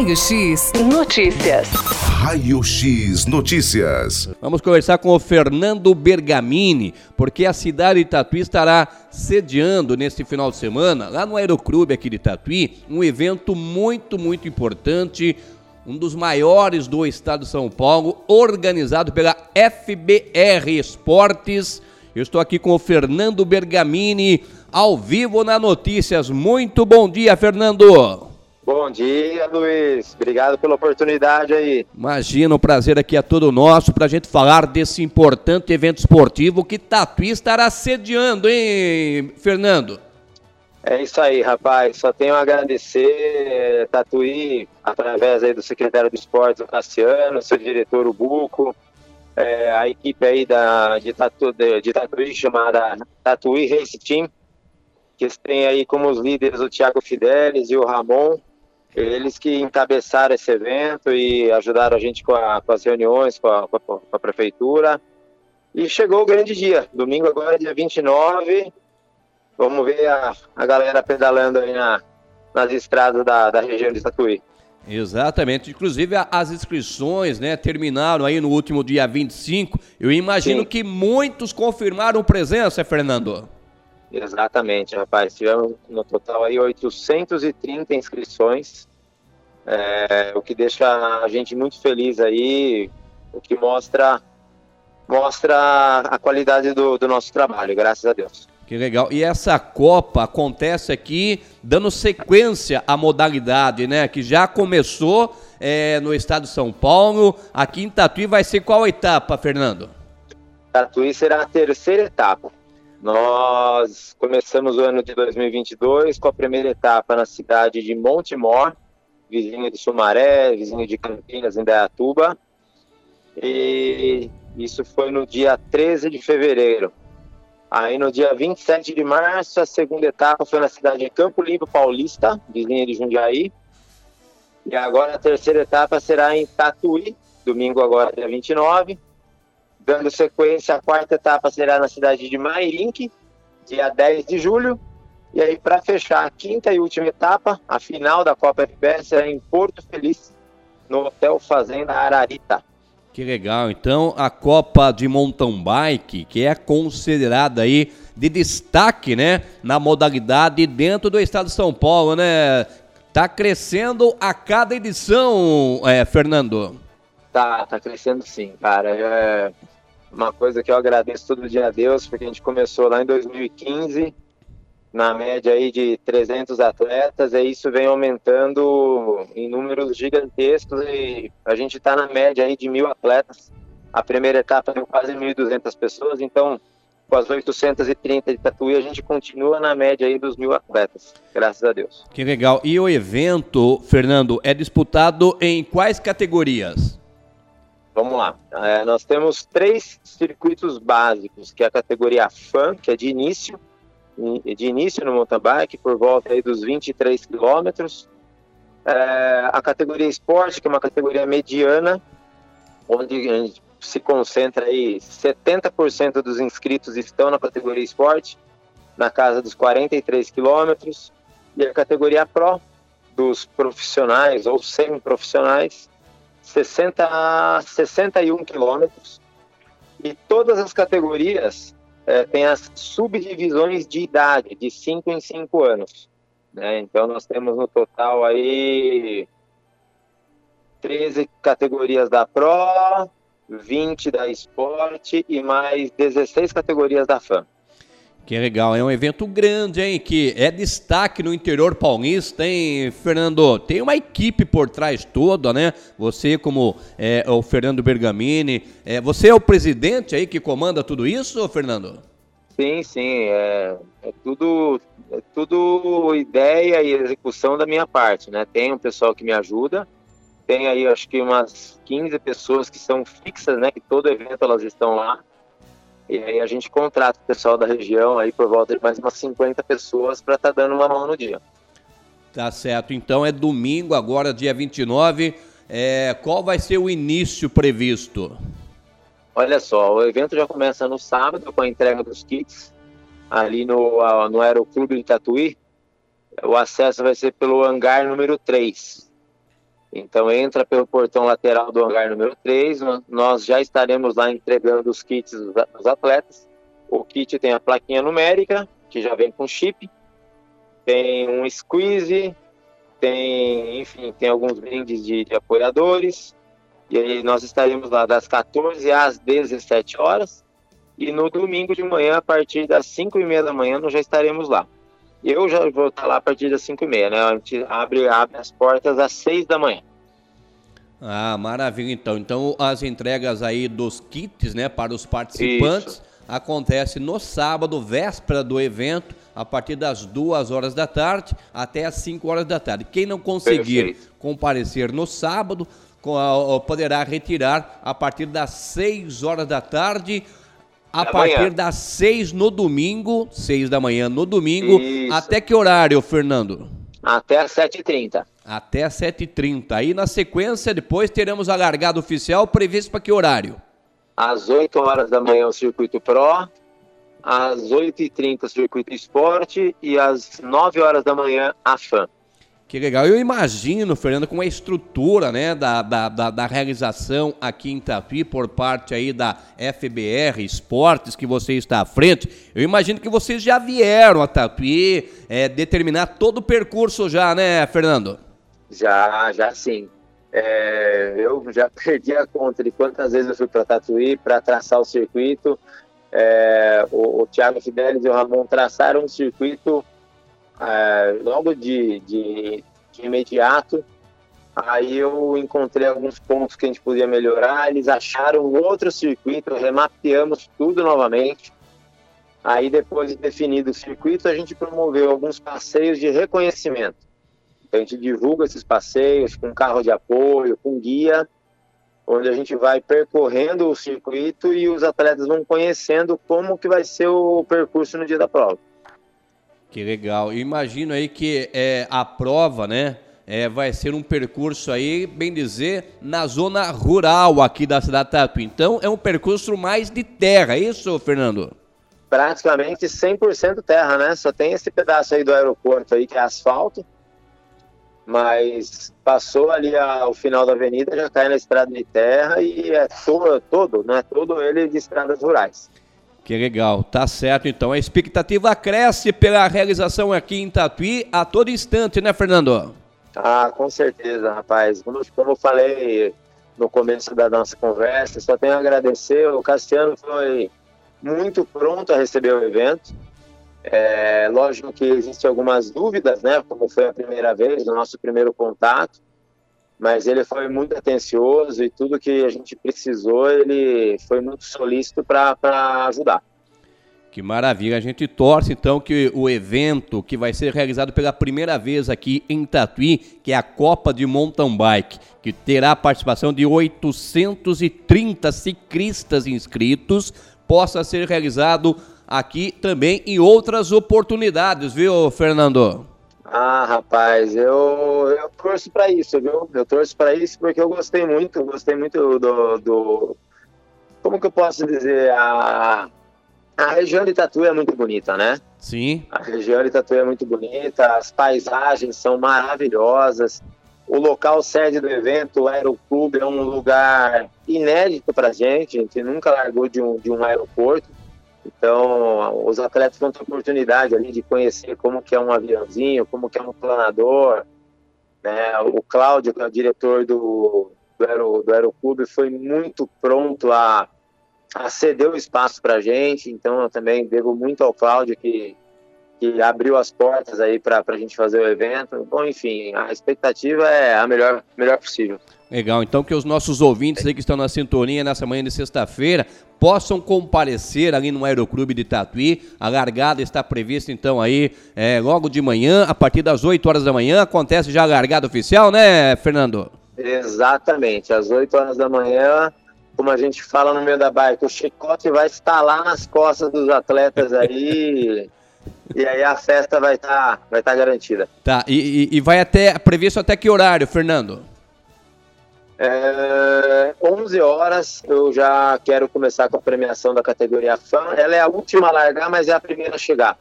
Raio X Notícias. Raio X Notícias. Vamos conversar com o Fernando Bergamini, porque a cidade de Tatuí estará sediando neste final de semana, lá no Aeroclube aqui de Tatuí, um evento muito, muito importante, um dos maiores do estado de São Paulo, organizado pela FBR Esportes. Eu estou aqui com o Fernando Bergamini, ao vivo na Notícias. Muito bom dia, Fernando. Bom dia, Luiz. Obrigado pela oportunidade aí. Imagina, o prazer aqui é todo nosso para a gente falar desse importante evento esportivo que Tatuí estará sediando, hein, Fernando? É isso aí, rapaz. Só tenho a agradecer eh, Tatuí, através aí do secretário do esporte, o Cassiano, seu diretor, o Buco, é, a equipe aí da, de, Tatu, de, de Tatuí chamada Tatuí Race Team, que tem aí como os líderes o Thiago Fidelis e o Ramon, eles que encabeçaram esse evento e ajudaram a gente com, a, com as reuniões com a, com a, prefeitura. E chegou o grande dia. Domingo agora, dia 29. Vamos ver a, a galera pedalando aí na, nas estradas da, da região de Tatuí. Exatamente. Inclusive, as inscrições né, terminaram aí no último dia 25. Eu imagino Sim. que muitos confirmaram presença, Fernando. Exatamente, rapaz. Tivemos no total aí 830 inscrições, é, o que deixa a gente muito feliz aí, o que mostra mostra a qualidade do, do nosso trabalho, graças a Deus. Que legal. E essa Copa acontece aqui dando sequência à modalidade, né? Que já começou é, no estado de São Paulo. Aqui em Tatuí vai ser qual etapa, Fernando? Tatuí será a terceira etapa. Nós começamos o ano de 2022 com a primeira etapa na cidade de Montemor, vizinho de Sumaré, vizinho de Campinas, em Dayatuba. E isso foi no dia 13 de fevereiro. Aí no dia 27 de março, a segunda etapa foi na cidade de Campo Limpo Paulista, vizinha de Jundiaí. E agora a terceira etapa será em Tatuí, domingo agora, dia 29. Dando sequência, a quarta etapa será na cidade de Mairink, dia 10 de julho. E aí, para fechar a quinta e última etapa, a final da Copa FPS será em Porto Feliz, no Hotel Fazenda Ararita. Que legal. Então, a Copa de Mountain Bike, que é considerada aí de destaque, né, na modalidade dentro do estado de São Paulo, né? Tá crescendo a cada edição, é, Fernando. Tá, tá crescendo sim, cara. É uma coisa que eu agradeço todo dia a Deus, porque a gente começou lá em 2015, na média aí de 300 atletas, e isso vem aumentando em números gigantescos e a gente está na média aí de mil atletas. A primeira etapa deu quase 1.200 pessoas, então com as 830 de Tatuí, a gente continua na média aí dos mil atletas, graças a Deus. Que legal. E o evento, Fernando, é disputado em quais categorias? Vamos lá. É, nós temos três circuitos básicos, que é a categoria FAN, que é de início, de início no mountain bike, por volta aí dos 23 quilômetros. É, a categoria esporte, que é uma categoria mediana, onde se concentra aí 70% dos inscritos estão na categoria esporte, na casa dos 43 quilômetros. E a categoria Pro, dos profissionais ou semi-profissionais, 60 a 61 quilômetros. E todas as categorias é, têm as subdivisões de idade, de 5 em 5 anos. Né? Então nós temos no total aí 13 categorias da Pro, 20 da Esporte e mais 16 categorias da FAM. Que legal, é um evento grande, hein? Que é destaque no interior paulista, hein, Fernando? Tem uma equipe por trás toda, né? Você, como é, o Fernando Bergamini, é, você é o presidente aí que comanda tudo isso, Fernando? Sim, sim, é, é tudo, é tudo ideia e execução da minha parte, né? Tem um pessoal que me ajuda, tem aí acho que umas 15 pessoas que são fixas, né? Que todo evento elas estão lá e aí a gente contrata o pessoal da região aí por volta de mais umas 50 pessoas para estar tá dando uma mão no dia. Tá certo. Então é domingo agora, dia 29. É, qual vai ser o início previsto? Olha só, o evento já começa no sábado com a entrega dos kits ali no, no Aeroclube de Tatuí. O acesso vai ser pelo hangar número 3. Então entra pelo portão lateral do hangar número 3, nós já estaremos lá entregando os kits dos atletas. O kit tem a plaquinha numérica, que já vem com chip, tem um squeeze, tem, enfim, tem alguns brindes de, de apoiadores. E aí nós estaremos lá das 14 às 17 horas. E no domingo de manhã, a partir das 5 e meia da manhã, nós já estaremos lá. Eu já vou estar lá a partir das 5 e meia, né? A gente abre, abre as portas às 6 da manhã. Ah, maravilha então. Então as entregas aí dos kits, né, para os participantes Isso. acontece no sábado, véspera do evento, a partir das 2 horas da tarde até as 5 horas da tarde. Quem não conseguir Perfeito. comparecer no sábado, poderá retirar a partir das 6 horas da tarde a da partir manhã. das 6 no domingo, 6 da manhã no domingo. Isso. Até que horário, Fernando? Até às 7h30. Até às 7h30. Aí na sequência, depois teremos a largada oficial previsto para que horário? Às 8 horas da manhã o Circuito Pro, às 8h30 o Circuito Esporte e às 9 horas da manhã a FAM. Que legal. Eu imagino, Fernando, com a estrutura né, da, da, da, da, realização aqui em Tatuí por parte aí da FBR Esportes, que você está à frente, eu imagino que vocês já vieram a Tatuí é, determinar todo o percurso já, né, Fernando? Já, já sim. É, eu já perdi a conta de quantas vezes eu fui para Tatuí para traçar o circuito. É, o, o Thiago Fidelis e o Ramon traçaram um circuito é, logo de, de, de, imediato. Aí eu encontrei alguns pontos que a gente podia melhorar. Eles acharam outro circuito, remapeamos tudo novamente. Aí, depois de definido o circuito, a gente promoveu alguns passeios de reconhecimento. Então, a gente divulga esses passeios com carro de apoio, com guia, onde a gente vai percorrendo o circuito e os atletas vão conhecendo como que vai ser o percurso no dia da prova. Que legal. imagino aí que é, a prova, né? É, vai ser um percurso aí, bem dizer, na zona rural aqui da cidade de Tatuí. Então, é um percurso mais de terra, é isso, Fernando? Praticamente 100% terra, né? Só tem esse pedaço aí do aeroporto aí que é asfalto, mas passou ali ao final da avenida, já cai na estrada de terra e é todo, todo, né? Todo ele de estradas rurais. Que legal, tá certo então. A expectativa cresce pela realização aqui em Tatuí a todo instante, né, Fernando? Ah, com certeza, rapaz. Como, como eu falei no começo da nossa conversa, só tenho a agradecer. O Cassiano foi muito pronto a receber o evento. É, lógico que existem algumas dúvidas, né? Como foi a primeira vez, o nosso primeiro contato mas ele foi muito atencioso e tudo que a gente precisou, ele foi muito solícito para ajudar. Que maravilha, a gente torce então que o evento que vai ser realizado pela primeira vez aqui em Tatuí, que é a Copa de Mountain Bike, que terá a participação de 830 ciclistas inscritos, possa ser realizado aqui também em outras oportunidades, viu, Fernando? Ah, rapaz, eu, eu torço para isso, viu? Eu torço para isso porque eu gostei muito, gostei muito do, do, como que eu posso dizer, a, a região de Tatu é muito bonita, né? Sim. A região de Tatu é muito bonita, as paisagens são maravilhosas. O local sede do evento, o Aeroclube, é um lugar inédito para gente. A gente nunca largou de um, de um aeroporto. Então, os atletas vão ter oportunidade ali de conhecer como que é um aviãozinho, como que é um planador. Né? O Cláudio, que é o diretor do, do, Aero, do Aeroclube, foi muito pronto a, a ceder o espaço para a gente. Então, eu também devo muito ao Cláudio, que, que abriu as portas aí para a gente fazer o evento. Bom, enfim, a expectativa é a melhor, melhor possível. Legal, então que os nossos ouvintes aí que estão na sintonia nessa manhã de sexta-feira possam comparecer ali no Aeroclube de Tatuí. A largada está prevista então aí é, logo de manhã, a partir das 8 horas da manhã. Acontece já a largada oficial, né, Fernando? Exatamente, às 8 horas da manhã, como a gente fala no meio da bike, o chicote vai estar lá nas costas dos atletas aí. e aí a festa vai estar tá, vai tá garantida. Tá, e, e vai até, previsto até que horário, Fernando? É, 11 horas eu já quero começar com a premiação da categoria fã. Ela é a última a largar, mas é a primeira a chegar.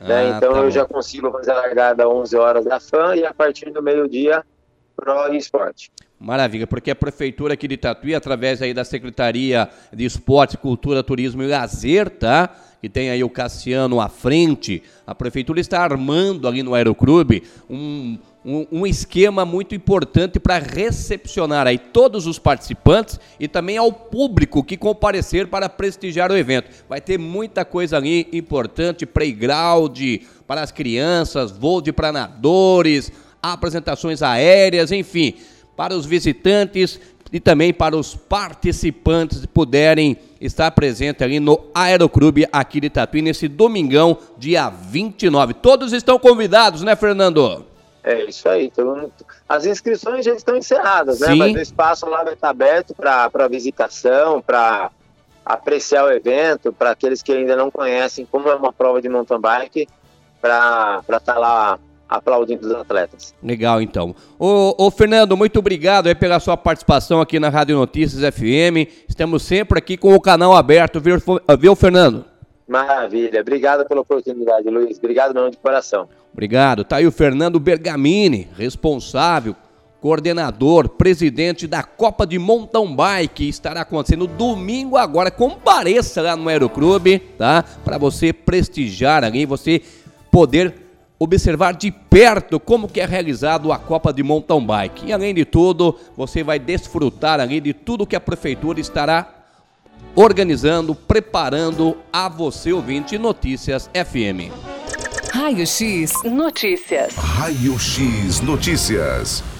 Ah, né? Então tá eu bom. já consigo fazer a largada às 11 horas da fã e a partir do meio-dia pro esporte. Maravilha, porque a prefeitura aqui de Tatuí, através aí da Secretaria de Esporte, Cultura, Turismo e Lazer, tá? Que tem aí o Cassiano à frente, a prefeitura está armando ali no Aeroclube um, um, esquema muito importante para recepcionar aí todos os participantes e também ao público que comparecer para prestigiar o evento. Vai ter muita coisa ali importante, playground para as crianças, voo de planadores, apresentações aéreas, enfim para os visitantes e também para os participantes puderem estar presentes ali no Aeroclube aqui de Tatuí nesse domingão, dia 29. Todos estão convidados, né, Fernando? É isso aí. Então, as inscrições já estão encerradas, né? Sim. Mas o espaço lá vai estar aberto para visitação, para apreciar o evento, para aqueles que ainda não conhecem como é uma prova de mountain bike, para estar tá lá aplaudindo os atletas. Legal, então. Ô, ô, Fernando, muito obrigado aí pela sua participação aqui na Rádio Notícias FM. Estamos sempre aqui com o canal aberto, viu, viu Fernando? Maravilha. Obrigado pela oportunidade, Luiz. Obrigado mesmo de coração. Obrigado. Tá aí o Fernando Bergamini, responsável, coordenador, presidente da Copa de Mountain Bike, estará acontecendo domingo agora. Compareça lá no Aeroclube, tá? Para você prestigiar ali, você poder observar de perto como que é realizado a Copa de Mountain Bike. E além de tudo, você vai desfrutar ali de tudo que a prefeitura estará organizando, preparando a você ouvinte Notícias FM. Raio X Notícias. Raio X Notícias.